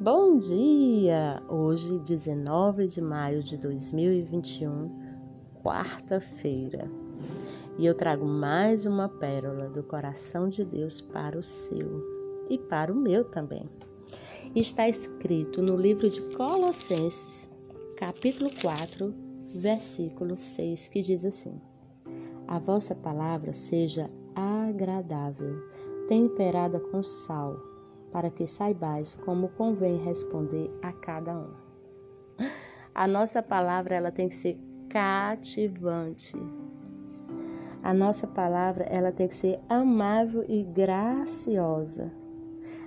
Bom dia! Hoje, 19 de maio de 2021, quarta-feira. E eu trago mais uma pérola do coração de Deus para o seu e para o meu também. Está escrito no livro de Colossenses, capítulo 4, versículo 6, que diz assim: A vossa palavra seja agradável, temperada com sal para que saibais como convém responder a cada um. A nossa palavra ela tem que ser cativante. A nossa palavra ela tem que ser amável e graciosa.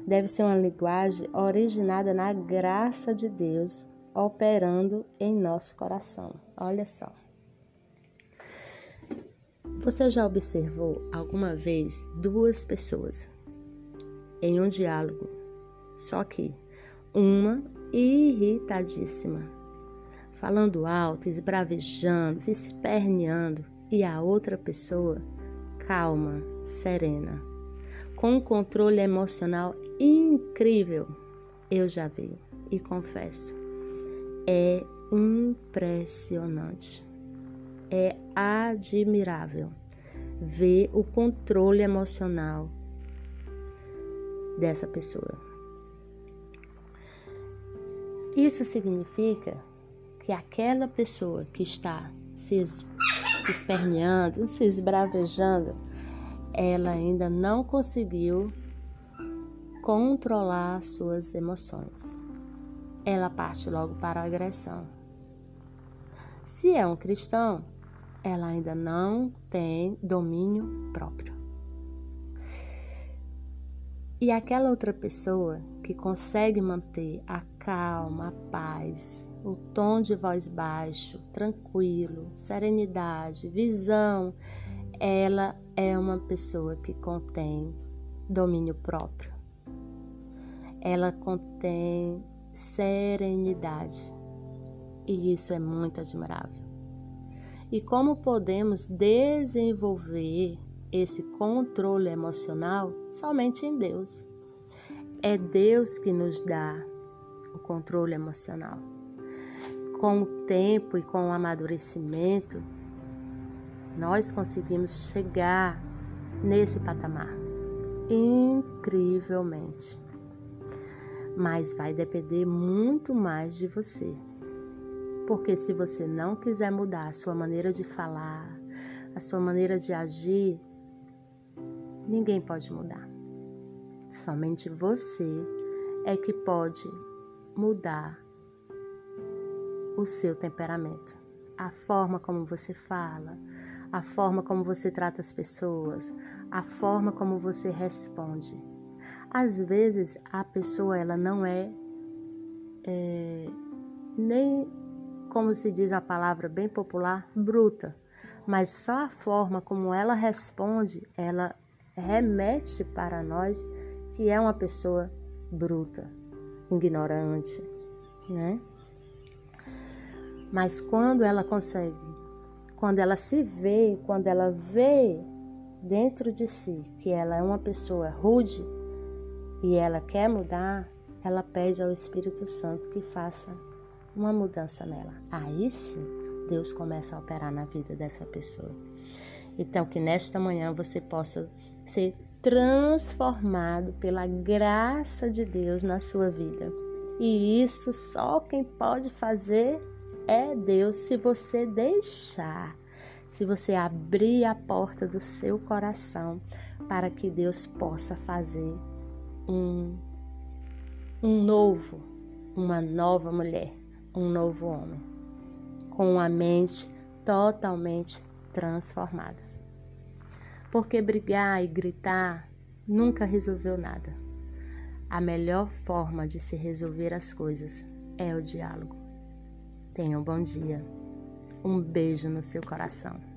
Deve ser uma linguagem originada na graça de Deus, operando em nosso coração. Olha só. Você já observou alguma vez duas pessoas em um diálogo. Só que uma irritadíssima, falando alto, esbravejando, se esperneando, e a outra pessoa calma, serena, com um controle emocional incrível. Eu já vi e confesso, é impressionante, é admirável ver o controle emocional dessa pessoa. Isso significa que aquela pessoa que está se, se esperneando, se esbravejando, ela ainda não conseguiu controlar suas emoções. Ela parte logo para a agressão. Se é um cristão, ela ainda não tem domínio próprio. E aquela outra pessoa que consegue manter a calma, a paz, o tom de voz baixo, tranquilo, serenidade, visão, ela é uma pessoa que contém domínio próprio. Ela contém serenidade. E isso é muito admirável. E como podemos desenvolver esse controle emocional somente em Deus. É Deus que nos dá o controle emocional. Com o tempo e com o amadurecimento, nós conseguimos chegar nesse patamar incrivelmente. Mas vai depender muito mais de você. Porque se você não quiser mudar a sua maneira de falar, a sua maneira de agir, ninguém pode mudar. Somente você é que pode mudar o seu temperamento, a forma como você fala, a forma como você trata as pessoas, a forma como você responde. Às vezes a pessoa ela não é, é nem como se diz a palavra bem popular, bruta, mas só a forma como ela responde, ela remete para nós que é uma pessoa bruta, ignorante, né? Mas quando ela consegue, quando ela se vê, quando ela vê dentro de si que ela é uma pessoa rude e ela quer mudar, ela pede ao Espírito Santo que faça uma mudança nela. Aí sim, Deus começa a operar na vida dessa pessoa. Então, que nesta manhã você possa ser transformado pela graça de Deus na sua vida. E isso só quem pode fazer é Deus, se você deixar, se você abrir a porta do seu coração para que Deus possa fazer um, um novo, uma nova mulher, um novo homem, com uma mente totalmente transformada porque brigar e gritar nunca resolveu nada. A melhor forma de se resolver as coisas é o diálogo. Tenha um bom dia. Um beijo no seu coração.